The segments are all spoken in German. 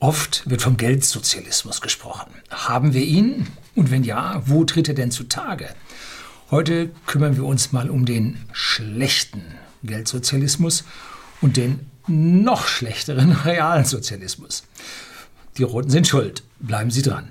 Oft wird vom Geldsozialismus gesprochen. Haben wir ihn? Und wenn ja, wo tritt er denn zutage? Heute kümmern wir uns mal um den schlechten Geldsozialismus und den noch schlechteren realen Sozialismus. Die Roten sind schuld. Bleiben Sie dran.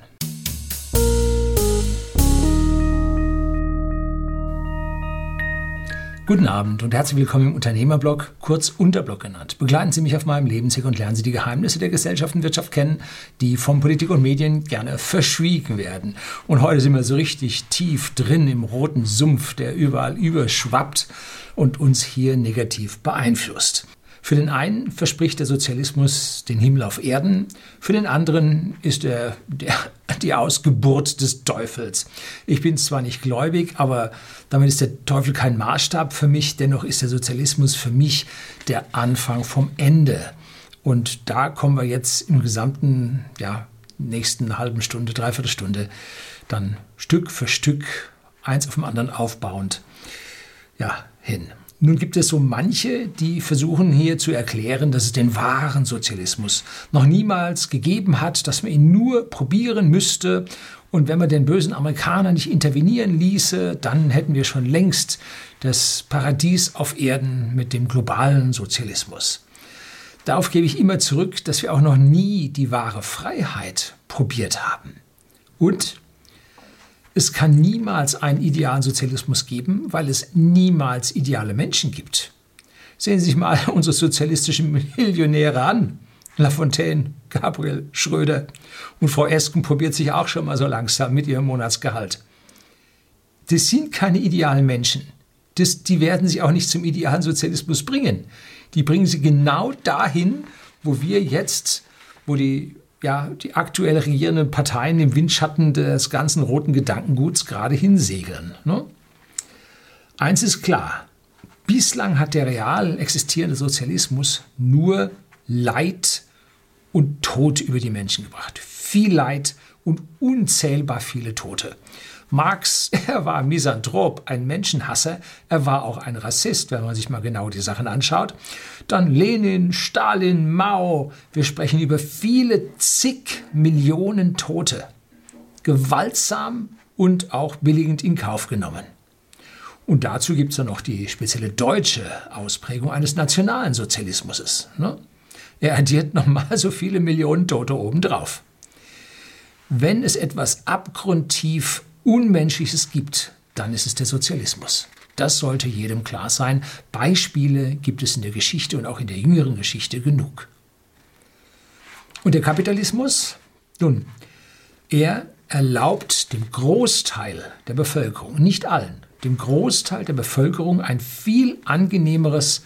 Guten Abend und herzlich willkommen im Unternehmerblog, kurz Unterblog genannt. Begleiten Sie mich auf meinem Lebensweg und lernen Sie die Geheimnisse der Gesellschaft und Wirtschaft kennen, die von Politik und Medien gerne verschwiegen werden. Und heute sind wir so richtig tief drin im roten Sumpf, der überall überschwappt und uns hier negativ beeinflusst. Für den einen verspricht der Sozialismus den Himmel auf Erden, für den anderen ist er der, die Ausgeburt des Teufels. Ich bin zwar nicht gläubig, aber damit ist der Teufel kein Maßstab für mich, dennoch ist der Sozialismus für mich der Anfang vom Ende. Und da kommen wir jetzt im gesamten, ja, nächsten halben Stunde, dreiviertel Stunde dann Stück für Stück eins auf dem anderen aufbauend ja, hin. Nun gibt es so manche, die versuchen hier zu erklären, dass es den wahren Sozialismus noch niemals gegeben hat, dass man ihn nur probieren müsste und wenn man den bösen Amerikaner nicht intervenieren ließe, dann hätten wir schon längst das Paradies auf Erden mit dem globalen Sozialismus. Darauf gebe ich immer zurück, dass wir auch noch nie die wahre Freiheit probiert haben. Und es kann niemals einen idealen Sozialismus geben, weil es niemals ideale Menschen gibt. Sehen Sie sich mal unsere sozialistischen Millionäre an. Lafontaine, Gabriel, Schröder und Frau Esken probiert sich auch schon mal so langsam mit ihrem Monatsgehalt. Das sind keine idealen Menschen. Das, die werden sie auch nicht zum idealen Sozialismus bringen. Die bringen sie genau dahin, wo wir jetzt, wo die ja, die aktuell regierenden Parteien im Windschatten des ganzen roten Gedankenguts gerade hinsegeln. Ne? Eins ist klar, bislang hat der real existierende Sozialismus nur Leid und Tod über die Menschen gebracht. Viel Leid und unzählbar viele Tote. Marx, er war Misanthrop, ein Menschenhasser, er war auch ein Rassist, wenn man sich mal genau die Sachen anschaut. Dann Lenin, Stalin, Mao, wir sprechen über viele zig Millionen Tote. Gewaltsam und auch billigend in Kauf genommen. Und dazu gibt es dann noch die spezielle deutsche Ausprägung eines nationalen Sozialismus. Ne? Er addiert nochmal so viele Millionen Tote obendrauf. Wenn es etwas abgrundtief Unmenschliches gibt, dann ist es der Sozialismus. Das sollte jedem klar sein. Beispiele gibt es in der Geschichte und auch in der jüngeren Geschichte genug. Und der Kapitalismus? Nun, er erlaubt dem Großteil der Bevölkerung, nicht allen, dem Großteil der Bevölkerung ein viel angenehmeres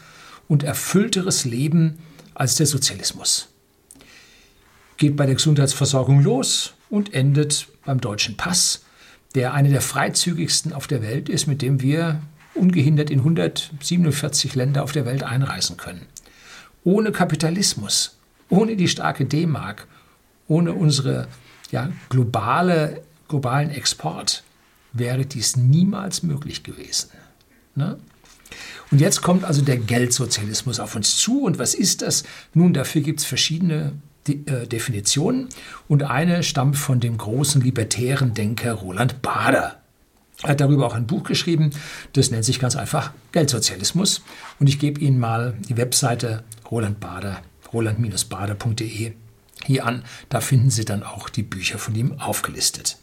und erfüllteres Leben als der Sozialismus. Geht bei der Gesundheitsversorgung los und endet beim deutschen Pass, der eine der freizügigsten auf der Welt ist, mit dem wir ungehindert in 147 Länder auf der Welt einreisen können. Ohne Kapitalismus, ohne die starke D-Mark, ohne unsere ja, globale, globalen Export wäre dies niemals möglich gewesen. Ne? Und jetzt kommt also der Geldsozialismus auf uns zu. Und was ist das? Nun, dafür gibt es verschiedene die, äh, Definitionen und eine stammt von dem großen libertären Denker Roland Bader. Er hat darüber auch ein Buch geschrieben, das nennt sich ganz einfach Geldsozialismus und ich gebe Ihnen mal die Webseite Roland Bader, roland-bader.de hier an, da finden Sie dann auch die Bücher von ihm aufgelistet.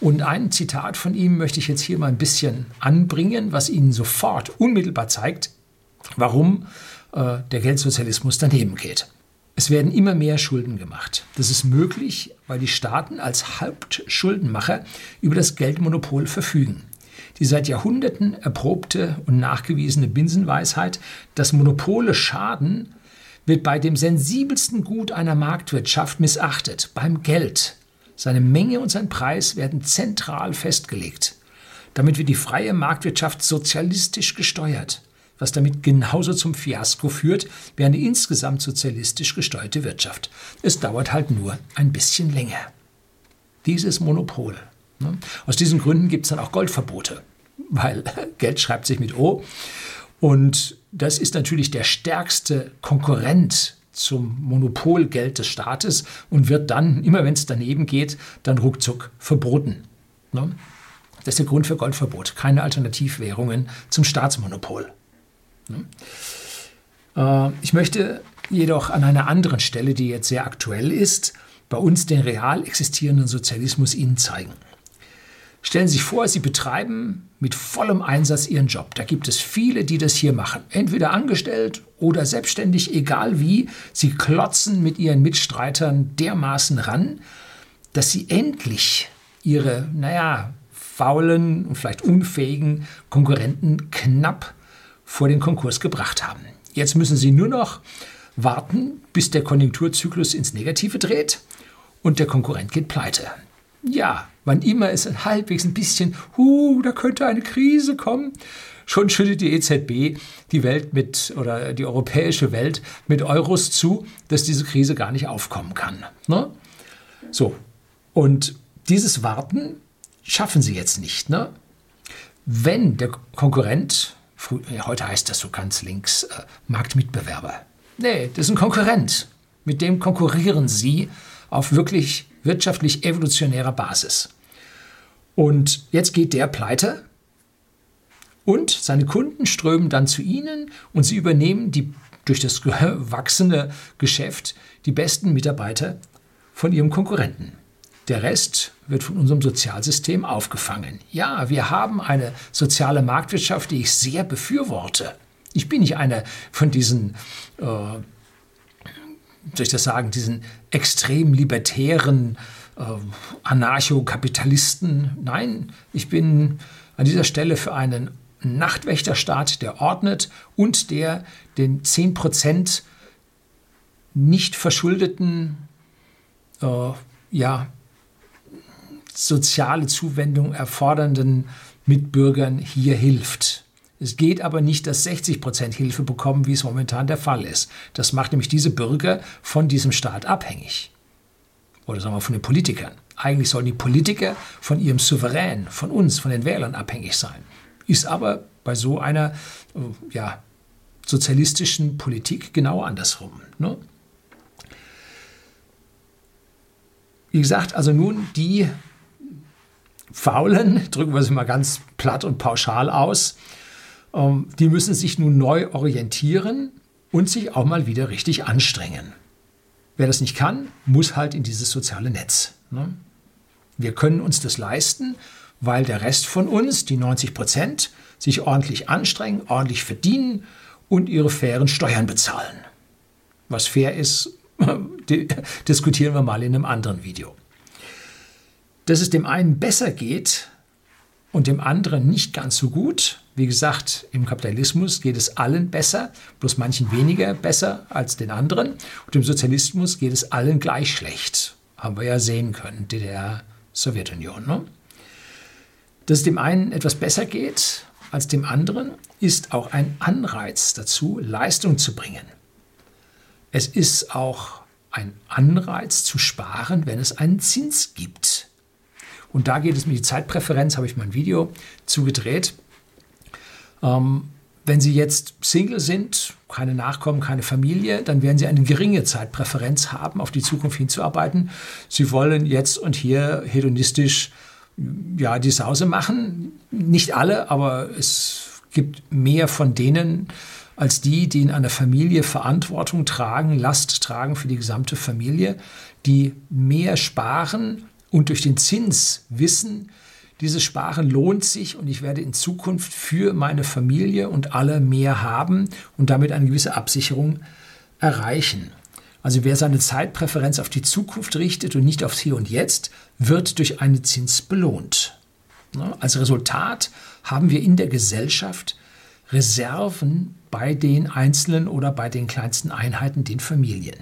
Und ein Zitat von ihm möchte ich jetzt hier mal ein bisschen anbringen, was Ihnen sofort unmittelbar zeigt, warum äh, der Geldsozialismus daneben geht. Es werden immer mehr Schulden gemacht. Das ist möglich, weil die Staaten als Hauptschuldenmacher über das Geldmonopol verfügen. Die seit Jahrhunderten erprobte und nachgewiesene Binsenweisheit, dass Monopole schaden, wird bei dem sensibelsten Gut einer Marktwirtschaft missachtet, beim Geld. Seine Menge und sein Preis werden zentral festgelegt. Damit wird die freie Marktwirtschaft sozialistisch gesteuert was damit genauso zum Fiasko führt wie eine insgesamt sozialistisch gesteuerte Wirtschaft. Es dauert halt nur ein bisschen länger. Dieses Monopol. Ne? Aus diesen Gründen gibt es dann auch Goldverbote, weil Geld schreibt sich mit O. Und das ist natürlich der stärkste Konkurrent zum Monopolgeld des Staates und wird dann, immer wenn es daneben geht, dann ruckzuck verboten. Ne? Das ist der Grund für Goldverbot. Keine Alternativwährungen zum Staatsmonopol. Ne? Äh, ich möchte jedoch an einer anderen Stelle, die jetzt sehr aktuell ist, bei uns den real existierenden Sozialismus Ihnen zeigen. Stellen Sie sich vor, Sie betreiben mit vollem Einsatz Ihren Job. Da gibt es viele, die das hier machen. Entweder angestellt oder selbstständig, egal wie. Sie klotzen mit Ihren Mitstreitern dermaßen ran, dass Sie endlich Ihre, naja, faulen und vielleicht unfähigen Konkurrenten knapp vor den Konkurs gebracht haben. Jetzt müssen Sie nur noch warten, bis der Konjunkturzyklus ins Negative dreht und der Konkurrent geht pleite. Ja, wann immer es halbwegs ein bisschen, huh, da könnte eine Krise kommen, schon schüttet die EZB die Welt mit oder die europäische Welt mit Euros zu, dass diese Krise gar nicht aufkommen kann. Ne? So, und dieses Warten schaffen sie jetzt nicht. Ne? Wenn der Konkurrent, heute heißt das so ganz links, äh, Marktmitbewerber, nee, das ist ein Konkurrent, mit dem konkurrieren sie auf wirklich wirtschaftlich evolutionärer Basis. Und jetzt geht der pleite und seine Kunden strömen dann zu ihnen und sie übernehmen die, durch das wachsende Geschäft die besten Mitarbeiter von ihrem Konkurrenten. Der Rest wird von unserem Sozialsystem aufgefangen. Ja, wir haben eine soziale Marktwirtschaft, die ich sehr befürworte. Ich bin nicht einer von diesen äh, soll ich das sagen, diesen extrem libertären äh, Anarchokapitalisten. Nein, ich bin an dieser Stelle für einen Nachtwächterstaat, der ordnet und der den 10% nicht verschuldeten äh, ja, soziale Zuwendung erfordernden Mitbürgern hier hilft. Es geht aber nicht, dass 60 Prozent Hilfe bekommen, wie es momentan der Fall ist. Das macht nämlich diese Bürger von diesem Staat abhängig. Oder sagen wir von den Politikern. Eigentlich sollen die Politiker von ihrem Souverän, von uns, von den Wählern abhängig sein. Ist aber bei so einer äh, ja, sozialistischen Politik genau andersrum. Ne? Wie gesagt, also nun die Faulen, drücken wir sie mal ganz platt und pauschal aus, ähm, die müssen sich nun neu orientieren und sich auch mal wieder richtig anstrengen. Wer das nicht kann, muss halt in dieses soziale Netz. Ne? Wir können uns das leisten, weil der Rest von uns, die 90 Prozent, sich ordentlich anstrengen, ordentlich verdienen und ihre fairen Steuern bezahlen. Was fair ist, diskutieren wir mal in einem anderen Video. Dass es dem einen besser geht und dem anderen nicht ganz so gut, wie gesagt, im Kapitalismus geht es allen besser, bloß manchen weniger besser als den anderen. Und im Sozialismus geht es allen gleich schlecht. Haben wir ja sehen können, DDR, Sowjetunion. Ne? Dass es dem einen etwas besser geht als dem anderen, ist auch ein Anreiz dazu, Leistung zu bringen. Es ist auch ein Anreiz zu sparen, wenn es einen Zins gibt. Und da geht es mir die Zeitpräferenz, habe ich mein Video zugedreht. Ähm, wenn Sie jetzt Single sind, keine Nachkommen, keine Familie, dann werden Sie eine geringe Zeitpräferenz haben, auf die Zukunft hinzuarbeiten. Sie wollen jetzt und hier hedonistisch ja, die Sause machen. Nicht alle, aber es gibt mehr von denen als die, die in einer Familie Verantwortung tragen, Last tragen für die gesamte Familie, die mehr sparen und durch den Zins wissen, dieses Sparen lohnt sich und ich werde in Zukunft für meine Familie und alle mehr haben und damit eine gewisse Absicherung erreichen. Also wer seine Zeitpräferenz auf die Zukunft richtet und nicht aufs Hier und Jetzt, wird durch einen Zins belohnt. Als Resultat haben wir in der Gesellschaft Reserven bei den einzelnen oder bei den kleinsten Einheiten, den Familien.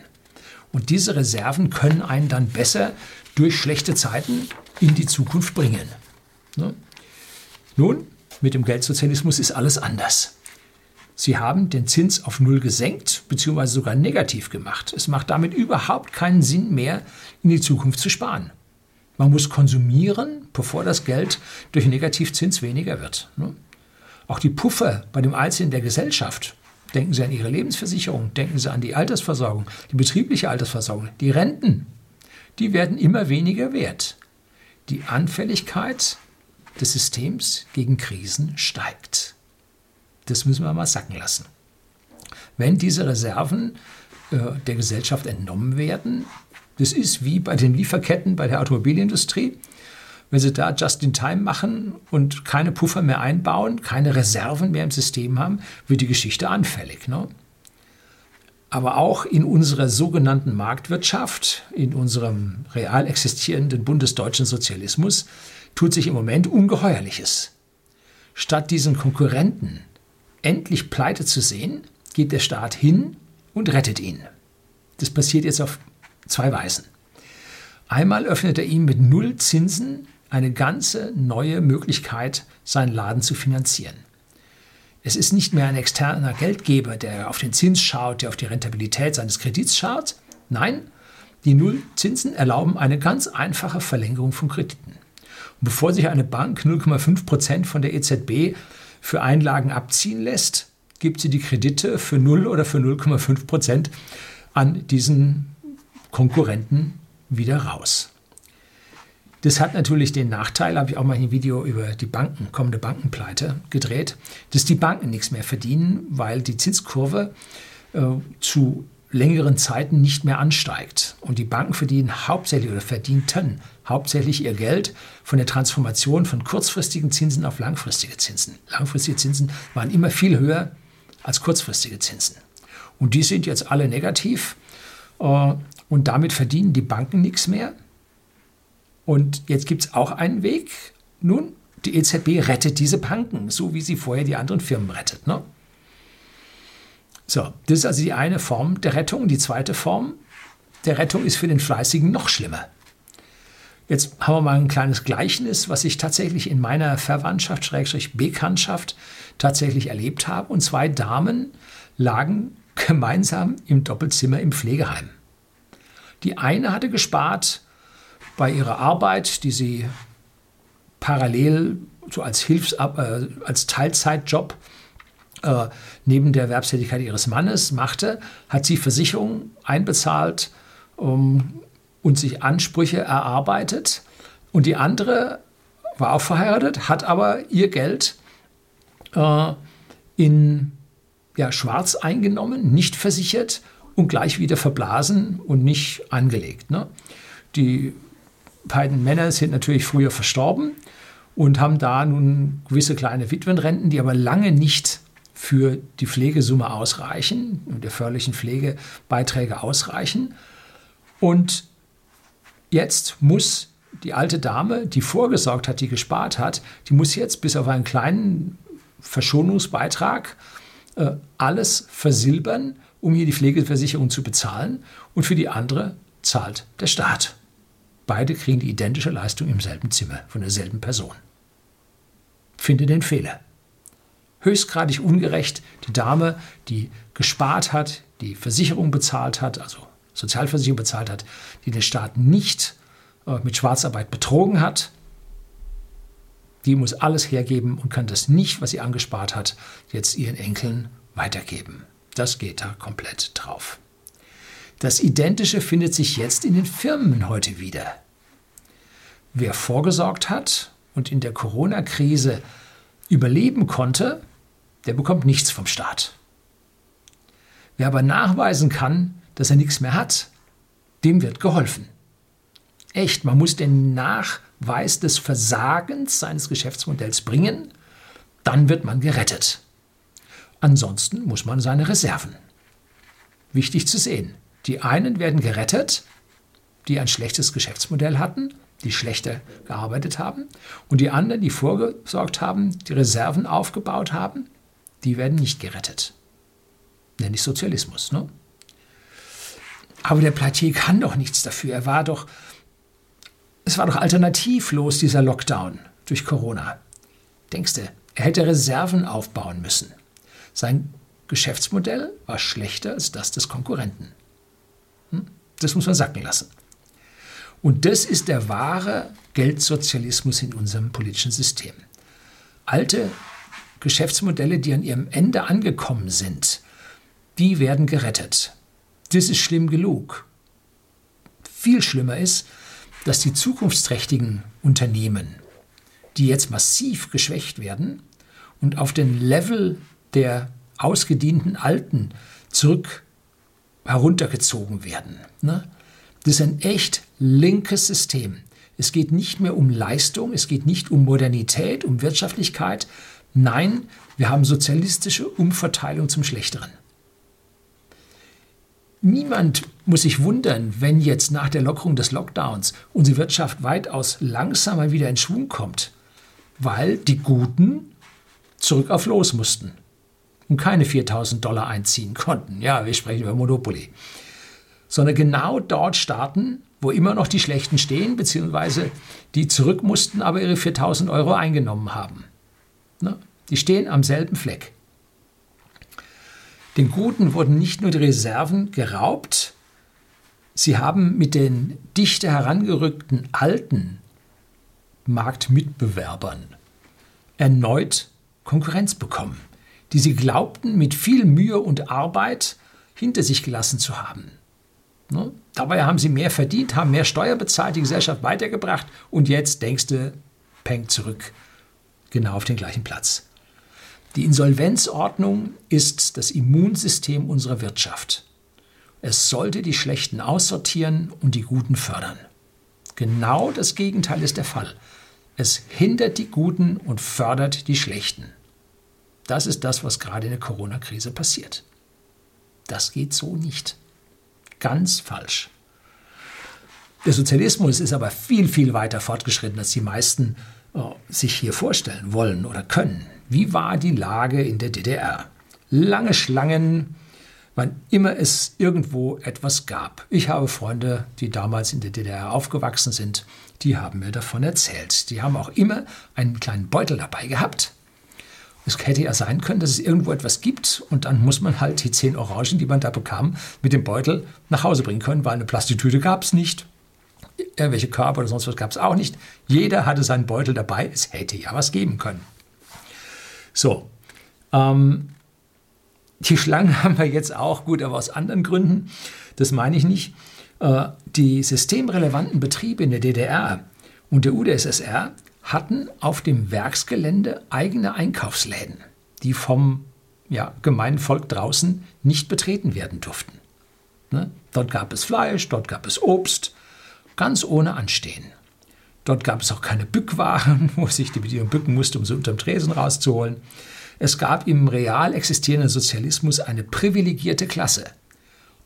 Und diese Reserven können einen dann besser durch schlechte Zeiten in die Zukunft bringen. Ne? Nun, mit dem Geldsozialismus ist alles anders. Sie haben den Zins auf Null gesenkt, beziehungsweise sogar negativ gemacht. Es macht damit überhaupt keinen Sinn mehr, in die Zukunft zu sparen. Man muss konsumieren, bevor das Geld durch Negativzins weniger wird. Ne? Auch die Puffer bei dem Einzelnen der Gesellschaft, Denken Sie an Ihre Lebensversicherung, denken Sie an die Altersversorgung, die betriebliche Altersversorgung, die Renten. Die werden immer weniger wert. Die Anfälligkeit des Systems gegen Krisen steigt. Das müssen wir mal sacken lassen. Wenn diese Reserven äh, der Gesellschaft entnommen werden, das ist wie bei den Lieferketten bei der Automobilindustrie, wenn sie da just in time machen und keine Puffer mehr einbauen, keine Reserven mehr im System haben, wird die Geschichte anfällig. Ne? Aber auch in unserer sogenannten Marktwirtschaft, in unserem real existierenden bundesdeutschen Sozialismus, tut sich im Moment Ungeheuerliches. Statt diesen Konkurrenten endlich pleite zu sehen, geht der Staat hin und rettet ihn. Das passiert jetzt auf zwei Weisen. Einmal öffnet er ihm mit Null Zinsen eine ganze neue Möglichkeit, seinen Laden zu finanzieren. Es ist nicht mehr ein externer Geldgeber, der auf den Zins schaut, der auf die Rentabilität seines Kredits schaut. Nein, die Nullzinsen erlauben eine ganz einfache Verlängerung von Krediten. Und bevor sich eine Bank 0,5 Prozent von der EZB für Einlagen abziehen lässt, gibt sie die Kredite für 0 oder für 0,5 Prozent an diesen Konkurrenten wieder raus. Das hat natürlich den Nachteil, habe ich auch mal ein Video über die Banken, kommende Bankenpleite gedreht, dass die Banken nichts mehr verdienen, weil die Zinskurve äh, zu längeren Zeiten nicht mehr ansteigt. Und die Banken verdienen hauptsächlich oder verdienten hauptsächlich ihr Geld von der Transformation von kurzfristigen Zinsen auf langfristige Zinsen. Langfristige Zinsen waren immer viel höher als kurzfristige Zinsen. Und die sind jetzt alle negativ. Äh, und damit verdienen die Banken nichts mehr. Und jetzt gibt es auch einen Weg. Nun, die EZB rettet diese Banken, so wie sie vorher die anderen Firmen rettet. Ne? So, das ist also die eine Form der Rettung. Die zweite Form der Rettung ist für den Fleißigen noch schlimmer. Jetzt haben wir mal ein kleines Gleichnis, was ich tatsächlich in meiner Verwandtschaft, Schrägstrich Bekanntschaft, tatsächlich erlebt habe. Und zwei Damen lagen gemeinsam im Doppelzimmer im Pflegeheim. Die eine hatte gespart bei ihrer Arbeit, die sie parallel so als, Hilfs äh, als Teilzeitjob äh, neben der Erwerbstätigkeit ihres Mannes machte, hat sie Versicherungen einbezahlt um, und sich Ansprüche erarbeitet. Und die andere war auch verheiratet, hat aber ihr Geld äh, in ja, schwarz eingenommen, nicht versichert und gleich wieder verblasen und nicht angelegt. Ne? Die beiden Männer sind natürlich früher verstorben und haben da nun gewisse kleine Witwenrenten, die aber lange nicht für die Pflegesumme ausreichen der förderlichen Pflegebeiträge ausreichen. Und jetzt muss die alte Dame, die vorgesorgt hat, die gespart hat, die muss jetzt bis auf einen kleinen Verschonungsbeitrag äh, alles versilbern, um hier die Pflegeversicherung zu bezahlen. Und für die andere zahlt der Staat. Beide kriegen die identische Leistung im selben Zimmer von derselben Person. Finde den Fehler. Höchstgradig ungerecht, die Dame, die gespart hat, die Versicherung bezahlt hat, also Sozialversicherung bezahlt hat, die den Staat nicht äh, mit Schwarzarbeit betrogen hat, die muss alles hergeben und kann das nicht, was sie angespart hat, jetzt ihren Enkeln weitergeben. Das geht da komplett drauf. Das Identische findet sich jetzt in den Firmen heute wieder. Wer vorgesorgt hat und in der Corona-Krise überleben konnte, der bekommt nichts vom Staat. Wer aber nachweisen kann, dass er nichts mehr hat, dem wird geholfen. Echt, man muss den Nachweis des Versagens seines Geschäftsmodells bringen, dann wird man gerettet. Ansonsten muss man seine Reserven. Wichtig zu sehen. Die einen werden gerettet, die ein schlechtes Geschäftsmodell hatten, die schlechter gearbeitet haben. Und die anderen, die vorgesorgt haben, die Reserven aufgebaut haben, die werden nicht gerettet. Nenne ich Sozialismus. Ne? Aber der Platier kann doch nichts dafür. Er war doch, es war doch alternativlos, dieser Lockdown durch Corona. Denkst du, er hätte Reserven aufbauen müssen. Sein Geschäftsmodell war schlechter als das des Konkurrenten. Das muss man sacken lassen. Und das ist der wahre Geldsozialismus in unserem politischen System. Alte Geschäftsmodelle, die an ihrem Ende angekommen sind die werden gerettet. Das ist schlimm genug. Viel schlimmer ist, dass die zukunftsträchtigen Unternehmen, die jetzt massiv geschwächt werden und auf den Level der ausgedienten Alten zurück heruntergezogen werden. Ne? Das ist ein echt linkes System. Es geht nicht mehr um Leistung, es geht nicht um Modernität, um Wirtschaftlichkeit. Nein, wir haben sozialistische Umverteilung zum Schlechteren. Niemand muss sich wundern, wenn jetzt nach der Lockerung des Lockdowns unsere Wirtschaft weitaus langsamer wieder in Schwung kommt, weil die Guten zurück auf Los mussten und keine 4000 Dollar einziehen konnten. Ja, wir sprechen über Monopoly. Sondern genau dort starten, wo immer noch die Schlechten stehen, beziehungsweise die zurück mussten, aber ihre 4000 Euro eingenommen haben. Ne? Die stehen am selben Fleck. Den Guten wurden nicht nur die Reserven geraubt, sie haben mit den dichter herangerückten alten Marktmitbewerbern erneut Konkurrenz bekommen, die sie glaubten, mit viel Mühe und Arbeit hinter sich gelassen zu haben. Ne? Dabei haben sie mehr verdient, haben mehr Steuer bezahlt, die Gesellschaft weitergebracht und jetzt denkst du, peng zurück, genau auf den gleichen Platz. Die Insolvenzordnung ist das Immunsystem unserer Wirtschaft. Es sollte die Schlechten aussortieren und die Guten fördern. Genau das Gegenteil ist der Fall. Es hindert die Guten und fördert die Schlechten. Das ist das, was gerade in der Corona-Krise passiert. Das geht so nicht. Ganz falsch. Der Sozialismus ist aber viel, viel weiter fortgeschritten, als die meisten oh, sich hier vorstellen wollen oder können. Wie war die Lage in der DDR? Lange Schlangen, wann immer es irgendwo etwas gab. Ich habe Freunde, die damals in der DDR aufgewachsen sind, die haben mir davon erzählt. Die haben auch immer einen kleinen Beutel dabei gehabt. Es hätte ja sein können, dass es irgendwo etwas gibt und dann muss man halt die zehn Orangen, die man da bekam, mit dem Beutel nach Hause bringen können, weil eine Plastiktüte gab es nicht. Irgendwelche Körper oder sonst was gab es auch nicht. Jeder hatte seinen Beutel dabei. Es hätte ja was geben können. So, ähm, die Schlangen haben wir jetzt auch, gut, aber aus anderen Gründen. Das meine ich nicht. Äh, die systemrelevanten Betriebe in der DDR und der UdSSR hatten auf dem Werksgelände eigene Einkaufsläden, die vom ja, gemeinen Volk draußen nicht betreten werden durften. Ne? Dort gab es Fleisch, dort gab es Obst, ganz ohne Anstehen. Dort gab es auch keine Bückwaren, wo sich die Bedienung bücken musste, um sie unterm Tresen rauszuholen. Es gab im real existierenden Sozialismus eine privilegierte Klasse,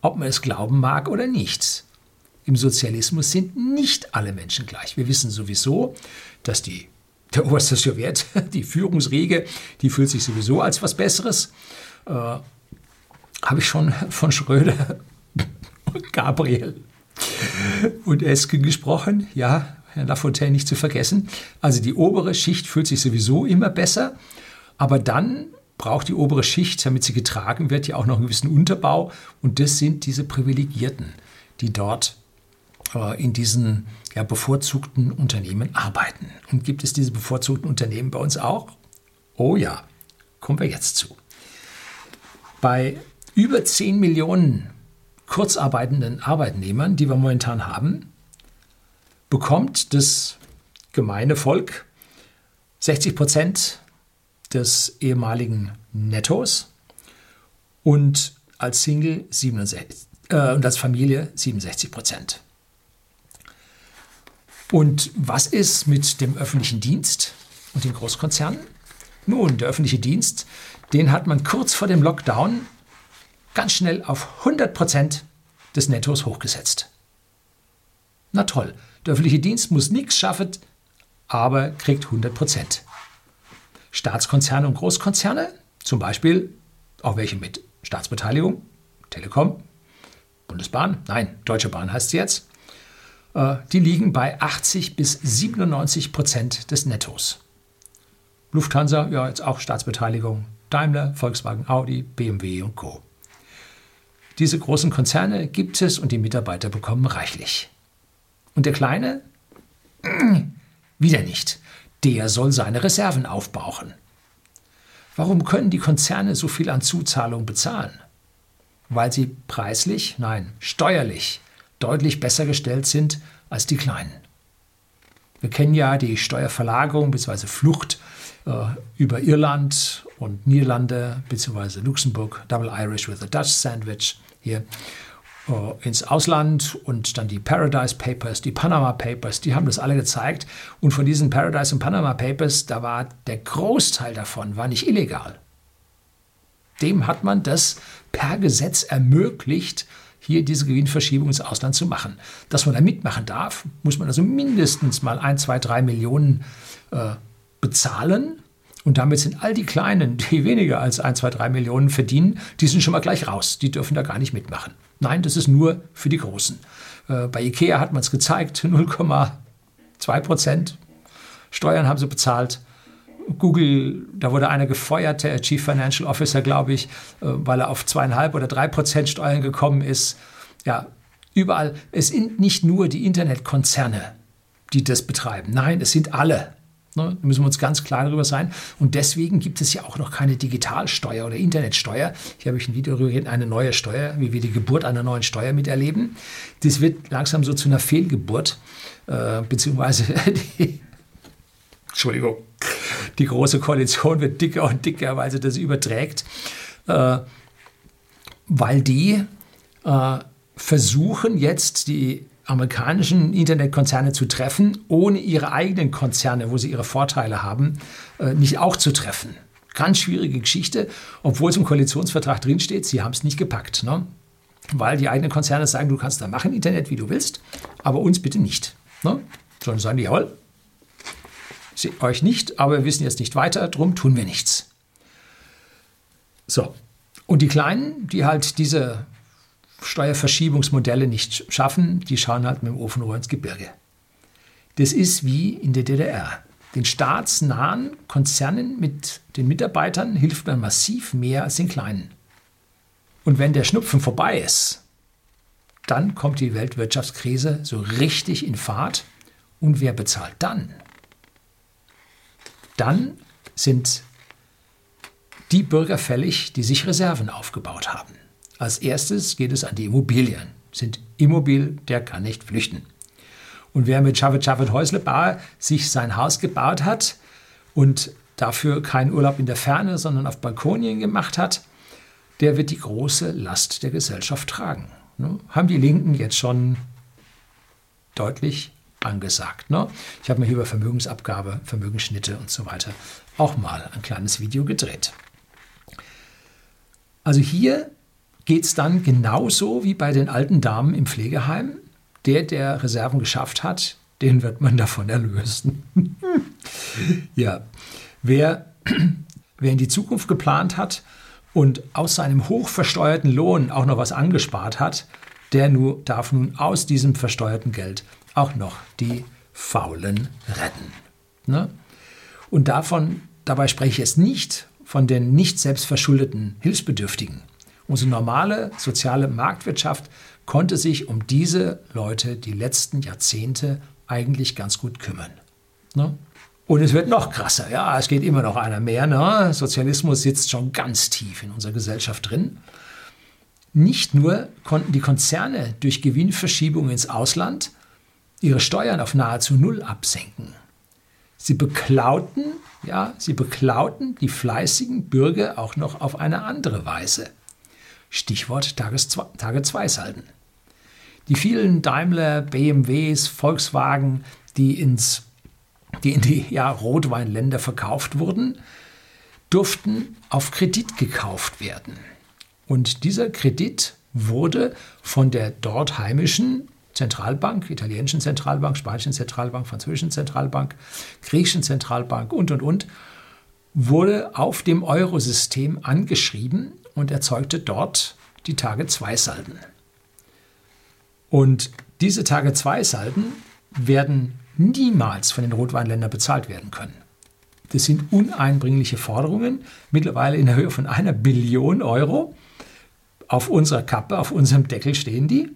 ob man es glauben mag oder nicht. Im Sozialismus sind nicht alle Menschen gleich. Wir wissen sowieso, dass die, der oberste Sowjet, die Führungsriege, die fühlt sich sowieso als was Besseres. Äh, Habe ich schon von Schröder und Gabriel und Esken gesprochen. Ja, Herr Lafontaine nicht zu vergessen. Also die obere Schicht fühlt sich sowieso immer besser, aber dann braucht die obere Schicht, damit sie getragen wird, ja auch noch einen gewissen Unterbau. Und das sind diese Privilegierten, die dort in diesen ja, bevorzugten Unternehmen arbeiten. Und gibt es diese bevorzugten Unternehmen bei uns auch? Oh ja, kommen wir jetzt zu. Bei über 10 Millionen kurzarbeitenden Arbeitnehmern, die wir momentan haben, bekommt das gemeine Volk 60 Prozent des ehemaligen Nettos und als Single 67, äh, und als Familie 67 Prozent. Und was ist mit dem öffentlichen Dienst und den Großkonzernen? Nun, der öffentliche Dienst, den hat man kurz vor dem Lockdown ganz schnell auf 100 Prozent des Nettos hochgesetzt. Na toll, der öffentliche Dienst muss nichts schaffen, aber kriegt 100 Prozent. Staatskonzerne und Großkonzerne, zum Beispiel auch welche mit Staatsbeteiligung, Telekom, Bundesbahn, nein, Deutsche Bahn heißt sie jetzt, die liegen bei 80 bis 97 Prozent des Nettos. Lufthansa, ja, jetzt auch Staatsbeteiligung, Daimler, Volkswagen, Audi, BMW und Co. Diese großen Konzerne gibt es und die Mitarbeiter bekommen reichlich. Und der Kleine? Wieder nicht. Der soll seine Reserven aufbrauchen. Warum können die Konzerne so viel an Zuzahlung bezahlen? weil sie preislich, nein, steuerlich deutlich besser gestellt sind als die Kleinen. Wir kennen ja die Steuerverlagerung bzw. Flucht äh, über Irland und Niederlande bzw. Luxemburg, Double Irish with a Dutch Sandwich hier äh, ins Ausland und dann die Paradise Papers, die Panama Papers, die haben das alle gezeigt. Und von diesen Paradise und Panama Papers, da war der Großteil davon war nicht illegal. Dem hat man das per Gesetz ermöglicht, hier diese Gewinnverschiebung ins Ausland zu machen. Dass man da mitmachen darf, muss man also mindestens mal ein, zwei, drei Millionen äh, bezahlen. Und damit sind all die Kleinen, die weniger als ein, zwei, drei Millionen verdienen, die sind schon mal gleich raus. Die dürfen da gar nicht mitmachen. Nein, das ist nur für die Großen. Äh, bei Ikea hat man es gezeigt, 0,2 Prozent Steuern haben sie bezahlt. Google, da wurde einer gefeuert, der Chief Financial Officer, glaube ich, äh, weil er auf zweieinhalb oder drei Prozent Steuern gekommen ist. Ja, überall. Es sind nicht nur die Internetkonzerne, die das betreiben. Nein, es sind alle. Ne, da müssen wir uns ganz klar darüber sein. Und deswegen gibt es ja auch noch keine Digitalsteuer oder Internetsteuer. Hier habe ich ein Video darüber eine neue Steuer, wie wir die Geburt einer neuen Steuer miterleben. Das wird langsam so zu einer Fehlgeburt, äh, beziehungsweise die, Entschuldigung, die Große Koalition wird dicker und dicker, weil sie das überträgt, äh, weil die äh, versuchen jetzt die amerikanischen Internetkonzerne zu treffen, ohne ihre eigenen Konzerne, wo sie ihre Vorteile haben, äh, nicht auch zu treffen. Ganz schwierige Geschichte, obwohl es im Koalitionsvertrag drinsteht, sie haben es nicht gepackt. Ne? Weil die eigenen Konzerne sagen, du kannst da machen Internet, wie du willst, aber uns bitte nicht. Ne? Sondern sagen die, jawohl, euch nicht, aber wir wissen jetzt nicht weiter, drum tun wir nichts. So. Und die Kleinen, die halt diese Steuerverschiebungsmodelle nicht schaffen, die schauen halt mit dem Ofenrohr ins Gebirge. Das ist wie in der DDR. Den staatsnahen Konzernen mit den Mitarbeitern hilft man massiv mehr als den kleinen. Und wenn der Schnupfen vorbei ist, dann kommt die Weltwirtschaftskrise so richtig in Fahrt. Und wer bezahlt dann? Dann sind die Bürger fällig, die sich Reserven aufgebaut haben. Als erstes geht es an die Immobilien. Sind immobil, der kann nicht flüchten. Und wer mit Schaffet Schaffet Häuslebauer sich sein Haus gebaut hat und dafür keinen Urlaub in der Ferne, sondern auf Balkonien gemacht hat, der wird die große Last der Gesellschaft tragen. Ne? Haben die Linken jetzt schon deutlich angesagt. Ne? Ich habe mir hier über Vermögensabgabe, Vermögensschnitte und so weiter auch mal ein kleines Video gedreht. Also hier geht es dann genauso wie bei den alten Damen im Pflegeheim. Der, der Reserven geschafft hat, den wird man davon erlösen. ja, wer, wer in die Zukunft geplant hat und aus seinem hochversteuerten Lohn auch noch was angespart hat, der nur, darf nun aus diesem versteuerten Geld auch noch die Faulen retten. Ne? Und davon, dabei spreche ich jetzt nicht von den nicht selbstverschuldeten Hilfsbedürftigen, Unsere normale soziale Marktwirtschaft konnte sich um diese Leute die letzten Jahrzehnte eigentlich ganz gut kümmern. Ne? Und es wird noch krasser. Ja, es geht immer noch einer mehr. Ne? Sozialismus sitzt schon ganz tief in unserer Gesellschaft drin. Nicht nur konnten die Konzerne durch Gewinnverschiebung ins Ausland ihre Steuern auf nahezu Null absenken. Sie beklauten, ja, sie beklauten die fleißigen Bürger auch noch auf eine andere Weise. Stichwort Tage-2-Salden. Die vielen Daimler, BMWs, Volkswagen, die, ins, die in die ja, Rotweinländer verkauft wurden, durften auf Kredit gekauft werden. Und dieser Kredit wurde von der dort heimischen Zentralbank, italienischen Zentralbank, spanischen Zentralbank, französischen Zentralbank, griechischen Zentralbank und, und, und, wurde auf dem Eurosystem angeschrieben und erzeugte dort die Tage-2-Salden. Und diese Tage-2-Salden werden niemals von den Rotweinländern bezahlt werden können. Das sind uneinbringliche Forderungen, mittlerweile in der Höhe von einer Billion Euro. Auf unserer Kappe, auf unserem Deckel stehen die.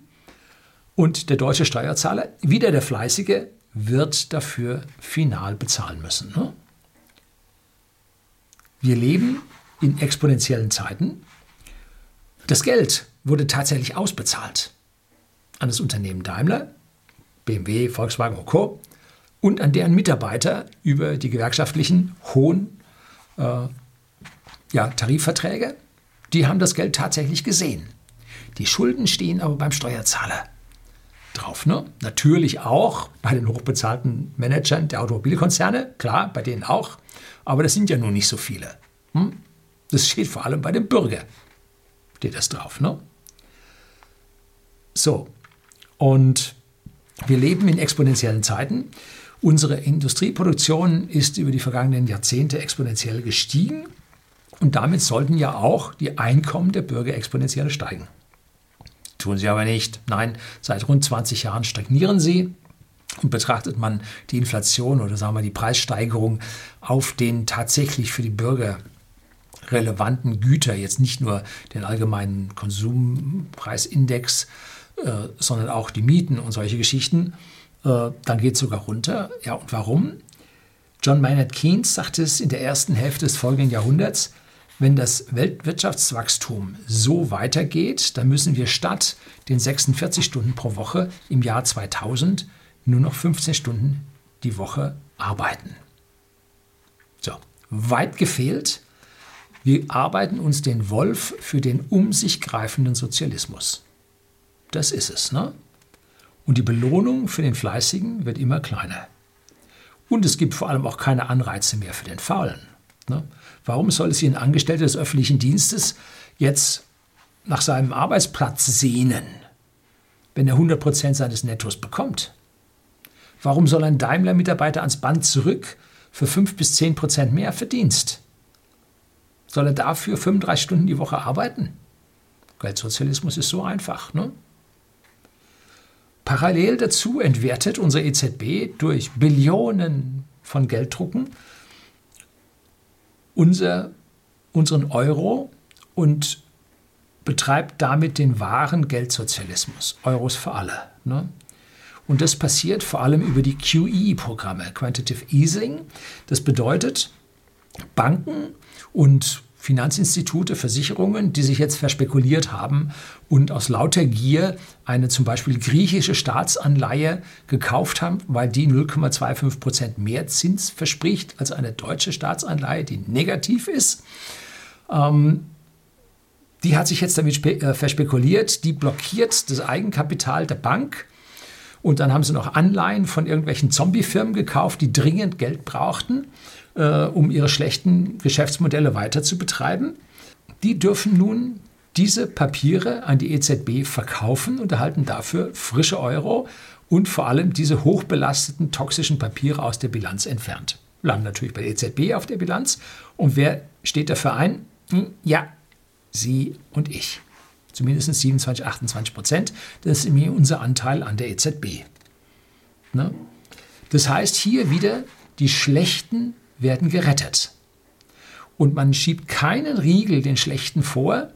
Und der deutsche Steuerzahler, wieder der Fleißige, wird dafür final bezahlen müssen. Ne? Wir leben in exponentiellen Zeiten. Das Geld wurde tatsächlich ausbezahlt an das Unternehmen Daimler, BMW, Volkswagen und Co. und an deren Mitarbeiter über die gewerkschaftlichen hohen äh, ja, Tarifverträge. Die haben das Geld tatsächlich gesehen. Die Schulden stehen aber beim Steuerzahler drauf. Ne? Natürlich auch bei den hochbezahlten Managern der Automobilkonzerne, klar, bei denen auch. Aber das sind ja nun nicht so viele. Hm? Das steht vor allem bei dem Bürger. Steht das drauf, ne? So. Und wir leben in exponentiellen Zeiten. Unsere Industrieproduktion ist über die vergangenen Jahrzehnte exponentiell gestiegen. Und damit sollten ja auch die Einkommen der Bürger exponentiell steigen. Tun sie aber nicht. Nein, seit rund 20 Jahren stagnieren sie. Und betrachtet man die Inflation oder sagen wir die Preissteigerung auf den tatsächlich für die Bürger relevanten Güter, jetzt nicht nur den allgemeinen Konsumpreisindex, äh, sondern auch die Mieten und solche Geschichten, äh, dann geht es sogar runter. Ja, und warum? John Maynard Keynes sagte es in der ersten Hälfte des folgenden Jahrhunderts, wenn das Weltwirtschaftswachstum so weitergeht, dann müssen wir statt den 46 Stunden pro Woche im Jahr 2000 nur noch 15 Stunden die Woche arbeiten. So, weit gefehlt. Wir arbeiten uns den Wolf für den um sich greifenden Sozialismus. Das ist es, ne? Und die Belohnung für den Fleißigen wird immer kleiner. Und es gibt vor allem auch keine Anreize mehr für den Faulen. Ne? Warum soll sich ein Angestellter des öffentlichen Dienstes jetzt nach seinem Arbeitsplatz sehnen, wenn er 100% seines Nettos bekommt? Warum soll ein Daimler-Mitarbeiter ans Band zurück für 5 bis 10 Prozent mehr Verdienst? Soll er dafür 35 Stunden die Woche arbeiten? Geldsozialismus ist so einfach. Ne? Parallel dazu entwertet unsere EZB durch Billionen von Gelddrucken unser, unseren Euro und betreibt damit den wahren Geldsozialismus. Euros für alle. Ne? Und das passiert vor allem über die QE-Programme, Quantitative Easing. Das bedeutet, Banken und Finanzinstitute, Versicherungen, die sich jetzt verspekuliert haben und aus lauter Gier eine zum Beispiel griechische Staatsanleihe gekauft haben, weil die 0,25 Prozent mehr Zins verspricht als eine deutsche Staatsanleihe, die negativ ist. Ähm, die hat sich jetzt damit äh, verspekuliert, die blockiert das Eigenkapital der Bank und dann haben sie noch Anleihen von irgendwelchen Zombie-Firmen gekauft, die dringend Geld brauchten, äh, um ihre schlechten Geschäftsmodelle weiter zu betreiben. Die dürfen nun diese Papiere an die EZB verkaufen und erhalten dafür frische Euro und vor allem diese hochbelasteten toxischen Papiere aus der Bilanz entfernt. Landen natürlich bei der EZB auf der Bilanz. Und wer steht dafür ein? Hm, ja, Sie und ich zumindest 27, 28 Prozent. Das ist immer unser Anteil an der EZB. Ne? Das heißt, hier wieder, die Schlechten werden gerettet. Und man schiebt keinen Riegel den Schlechten vor,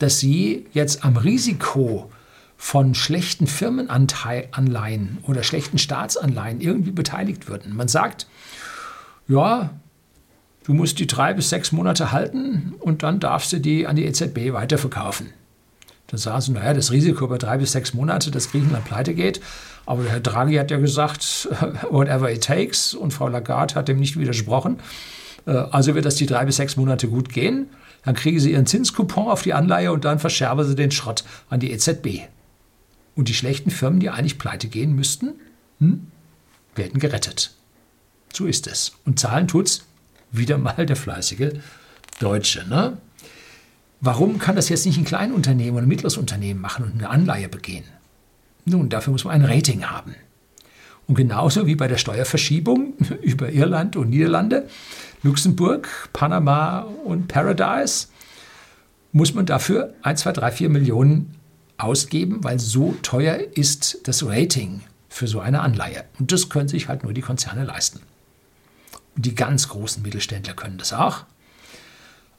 dass sie jetzt am Risiko von schlechten Firmenanleihen oder schlechten Staatsanleihen irgendwie beteiligt würden. Man sagt, ja, du musst die drei bis sechs Monate halten und dann darfst du die an die EZB weiterverkaufen. Dann sagen sie, naja, das Risiko über drei bis sechs Monate, dass Griechenland pleite geht. Aber Herr Draghi hat ja gesagt, whatever it takes. Und Frau Lagarde hat dem nicht widersprochen. Äh, also wird das die drei bis sechs Monate gut gehen. Dann kriegen sie ihren Zinskupon auf die Anleihe und dann verscherben sie den Schrott an die EZB. Und die schlechten Firmen, die eigentlich pleite gehen müssten, hm, werden gerettet. So ist es. Und zahlen tut's wieder mal der fleißige Deutsche. Ne? Warum kann das jetzt nicht ein Kleinunternehmen oder ein mittleres Unternehmen machen und eine Anleihe begehen? Nun, dafür muss man ein Rating haben. Und genauso wie bei der Steuerverschiebung über Irland und Niederlande, Luxemburg, Panama und Paradise, muss man dafür 1, 2, 3, 4 Millionen ausgeben, weil so teuer ist das Rating für so eine Anleihe. Und das können sich halt nur die Konzerne leisten. Und die ganz großen Mittelständler können das auch.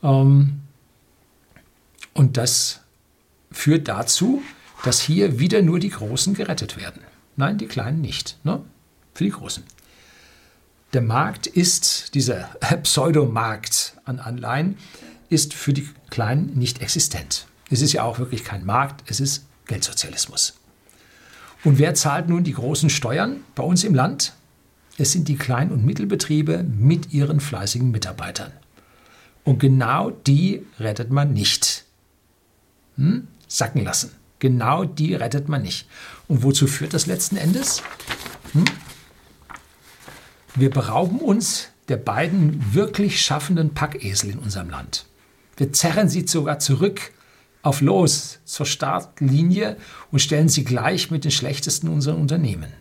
Ähm, und das führt dazu, dass hier wieder nur die Großen gerettet werden. Nein, die Kleinen nicht. Ne? Für die Großen. Der Markt ist, dieser Pseudomarkt an Anleihen, ist für die Kleinen nicht existent. Es ist ja auch wirklich kein Markt, es ist Geldsozialismus. Und wer zahlt nun die großen Steuern bei uns im Land? Es sind die Klein- und Mittelbetriebe mit ihren fleißigen Mitarbeitern. Und genau die rettet man nicht. Hm? Sacken lassen. Genau die rettet man nicht. Und wozu führt das letzten Endes? Hm? Wir berauben uns der beiden wirklich schaffenden Packesel in unserem Land. Wir zerren sie sogar zurück auf Los zur Startlinie und stellen sie gleich mit den schlechtesten unserer Unternehmen.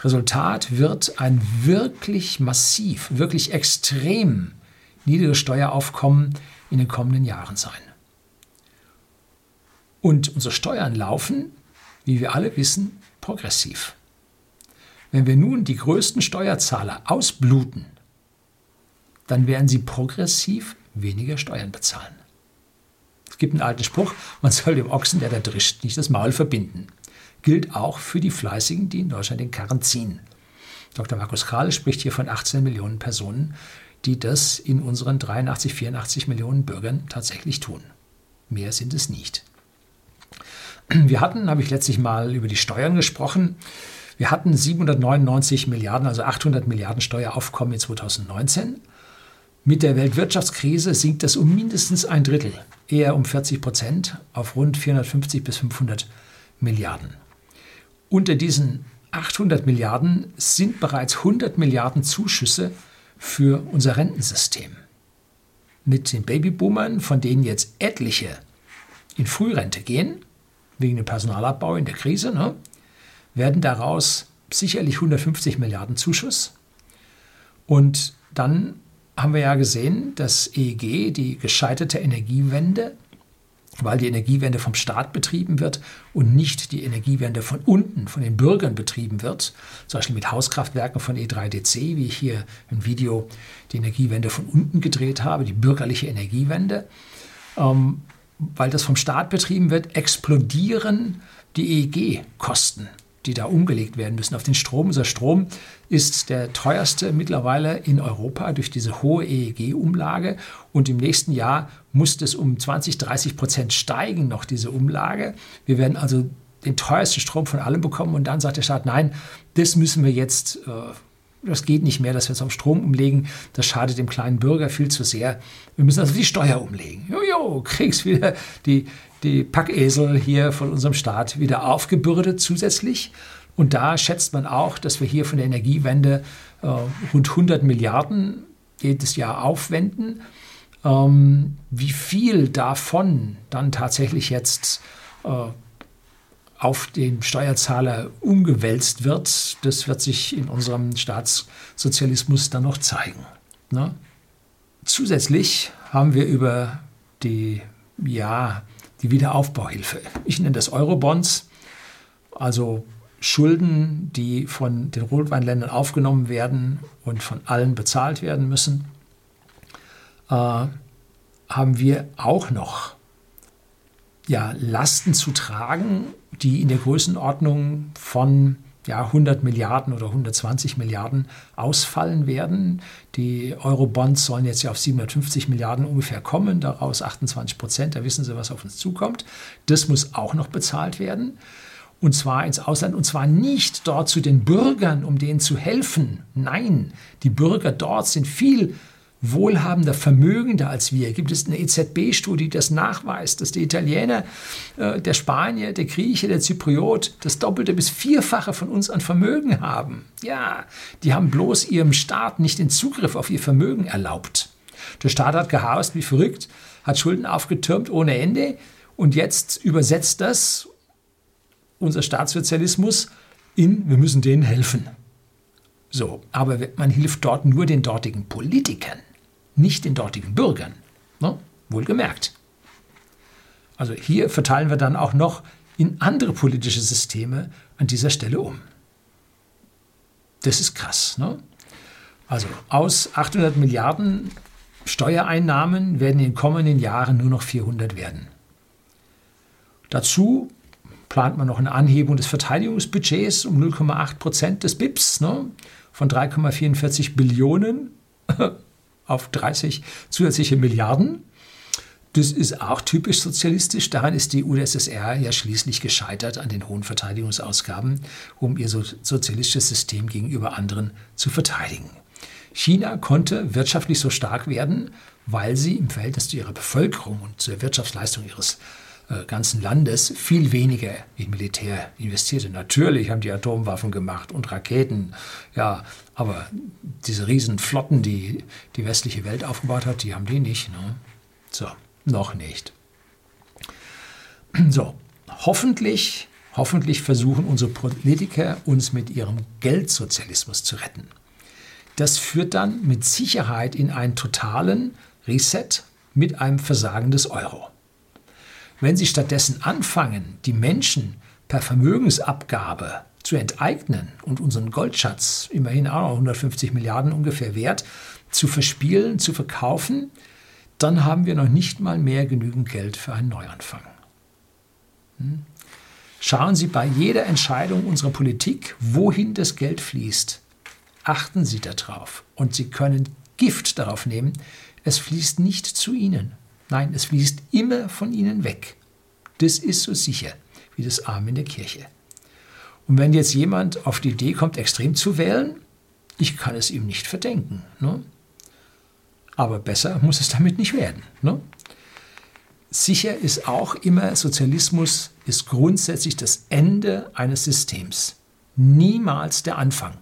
Resultat wird ein wirklich massiv, wirklich extrem niedriges Steueraufkommen in den kommenden Jahren sein. Und unsere Steuern laufen, wie wir alle wissen, progressiv. Wenn wir nun die größten Steuerzahler ausbluten, dann werden sie progressiv weniger Steuern bezahlen. Es gibt einen alten Spruch, man soll dem Ochsen, der da drischt, nicht das Maul verbinden gilt auch für die Fleißigen, die in Deutschland den Karren ziehen. Dr. Markus Krahl spricht hier von 18 Millionen Personen, die das in unseren 83, 84 Millionen Bürgern tatsächlich tun. Mehr sind es nicht. Wir hatten, habe ich letztlich mal über die Steuern gesprochen, wir hatten 799 Milliarden, also 800 Milliarden Steueraufkommen in 2019. Mit der Weltwirtschaftskrise sinkt das um mindestens ein Drittel, eher um 40 Prozent, auf rund 450 bis 500 Milliarden. Unter diesen 800 Milliarden sind bereits 100 Milliarden Zuschüsse für unser Rentensystem. Mit den Babyboomern, von denen jetzt etliche in Frührente gehen, wegen dem Personalabbau in der Krise, ne, werden daraus sicherlich 150 Milliarden Zuschuss. Und dann haben wir ja gesehen, dass EEG, die gescheiterte Energiewende, weil die Energiewende vom Staat betrieben wird und nicht die Energiewende von unten, von den Bürgern betrieben wird, zum Beispiel mit Hauskraftwerken von E3DC, wie ich hier im Video die Energiewende von unten gedreht habe, die bürgerliche Energiewende. Ähm, weil das vom Staat betrieben wird, explodieren die EEG-Kosten die da umgelegt werden müssen auf den Strom. Unser Strom ist der teuerste mittlerweile in Europa durch diese hohe EEG-Umlage und im nächsten Jahr muss es um 20, 30 Prozent steigen, noch diese Umlage. Wir werden also den teuersten Strom von allem bekommen und dann sagt der Staat, nein, das müssen wir jetzt, äh, das geht nicht mehr, dass wir es auf Strom umlegen, das schadet dem kleinen Bürger viel zu sehr. Wir müssen also die Steuer umlegen. Jojo, kriegst wieder die, die Packesel hier von unserem Staat wieder aufgebürdet zusätzlich. Und da schätzt man auch, dass wir hier von der Energiewende äh, rund 100 Milliarden jedes Jahr aufwenden. Ähm, wie viel davon dann tatsächlich jetzt äh, auf den Steuerzahler umgewälzt wird, das wird sich in unserem Staatssozialismus dann noch zeigen. Ne? Zusätzlich haben wir über die ja, die Wiederaufbauhilfe. Ich nenne das Eurobonds, also Schulden, die von den Rotweinländern aufgenommen werden und von allen bezahlt werden müssen, äh, haben wir auch noch ja, Lasten zu tragen, die in der Größenordnung von ja, 100 Milliarden oder 120 Milliarden ausfallen werden. Die Eurobonds sollen jetzt ja auf 750 Milliarden ungefähr kommen, daraus 28 Prozent. Da wissen Sie, was auf uns zukommt. Das muss auch noch bezahlt werden. Und zwar ins Ausland. Und zwar nicht dort zu den Bürgern, um denen zu helfen. Nein, die Bürger dort sind viel wohlhabender, vermögender als wir. Gibt es eine EZB-Studie, die das nachweist, dass die Italiener, äh, der Spanier, der Grieche, der Zypriot das Doppelte bis Vierfache von uns an Vermögen haben? Ja, die haben bloß ihrem Staat nicht den Zugriff auf ihr Vermögen erlaubt. Der Staat hat gehaust wie verrückt, hat Schulden aufgetürmt ohne Ende und jetzt übersetzt das unser Staatssozialismus in, wir müssen denen helfen. So, aber man hilft dort nur den dortigen Politikern nicht den dortigen Bürgern. Ne? Wohlgemerkt. Also hier verteilen wir dann auch noch in andere politische Systeme an dieser Stelle um. Das ist krass. Ne? Also aus 800 Milliarden Steuereinnahmen werden in den kommenden Jahren nur noch 400 werden. Dazu plant man noch eine Anhebung des Verteidigungsbudgets um 0,8 Prozent des BIPs ne? von 3,44 Billionen auf 30 zusätzliche Milliarden. Das ist auch typisch sozialistisch. Daran ist die UdSSR ja schließlich gescheitert an den hohen Verteidigungsausgaben, um ihr sozialistisches System gegenüber anderen zu verteidigen. China konnte wirtschaftlich so stark werden, weil sie im Verhältnis zu ihrer Bevölkerung und zur Wirtschaftsleistung ihres ganzen Landes viel weniger in Militär investierte. Natürlich haben die Atomwaffen gemacht und Raketen, ja, aber diese riesen Flotten, die die westliche Welt aufgebaut hat, die haben die nicht. Ne? So, noch nicht. So, hoffentlich, hoffentlich versuchen unsere Politiker uns mit ihrem Geldsozialismus zu retten. Das führt dann mit Sicherheit in einen totalen Reset mit einem Versagen des Euro. Wenn Sie stattdessen anfangen, die Menschen per Vermögensabgabe zu enteignen und unseren Goldschatz, immerhin auch noch 150 Milliarden ungefähr wert, zu verspielen, zu verkaufen, dann haben wir noch nicht mal mehr genügend Geld für einen Neuanfang. Hm? Schauen Sie bei jeder Entscheidung unserer Politik, wohin das Geld fließt. Achten Sie darauf und Sie können Gift darauf nehmen, es fließt nicht zu Ihnen. Nein, es fließt immer von ihnen weg. Das ist so sicher wie das Arm in der Kirche. Und wenn jetzt jemand auf die Idee kommt, extrem zu wählen, ich kann es ihm nicht verdenken. Ne? Aber besser muss es damit nicht werden. Ne? Sicher ist auch immer, Sozialismus ist grundsätzlich das Ende eines Systems, niemals der Anfang.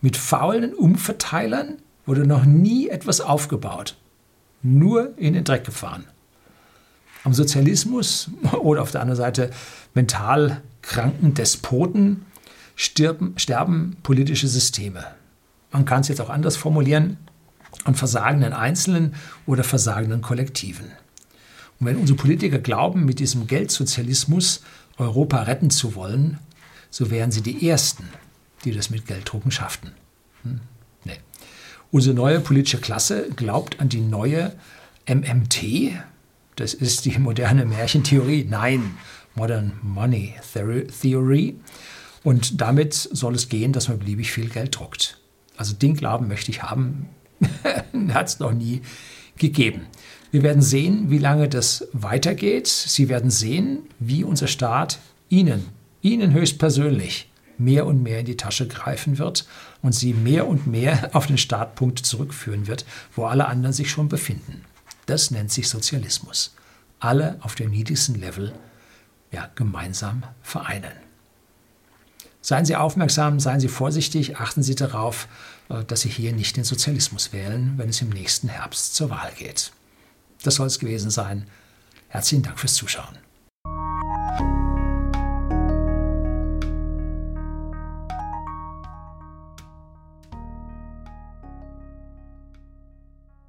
Mit faulen Umverteilern wurde noch nie etwas aufgebaut nur in den Dreck gefahren. Am Sozialismus oder auf der anderen Seite mental kranken Despoten stirben, sterben politische Systeme. Man kann es jetzt auch anders formulieren, an versagenden Einzelnen oder versagenden Kollektiven. Und wenn unsere Politiker glauben, mit diesem Geldsozialismus Europa retten zu wollen, so wären sie die Ersten, die das mit Gelddrucken schafften. Hm? Nee. Unsere neue politische Klasse glaubt an die neue MMT. Das ist die moderne Märchentheorie. Nein, Modern Money Theory. Und damit soll es gehen, dass man beliebig viel Geld druckt. Also den Glauben möchte ich haben. Hat es noch nie gegeben. Wir werden sehen, wie lange das weitergeht. Sie werden sehen, wie unser Staat Ihnen, Ihnen höchstpersönlich, mehr und mehr in die Tasche greifen wird und sie mehr und mehr auf den Startpunkt zurückführen wird, wo alle anderen sich schon befinden. Das nennt sich Sozialismus. Alle auf dem niedrigsten Level ja, gemeinsam vereinen. Seien Sie aufmerksam, seien Sie vorsichtig, achten Sie darauf, äh, dass Sie hier nicht den Sozialismus wählen, wenn es im nächsten Herbst zur Wahl geht. Das soll es gewesen sein. Herzlichen Dank fürs Zuschauen.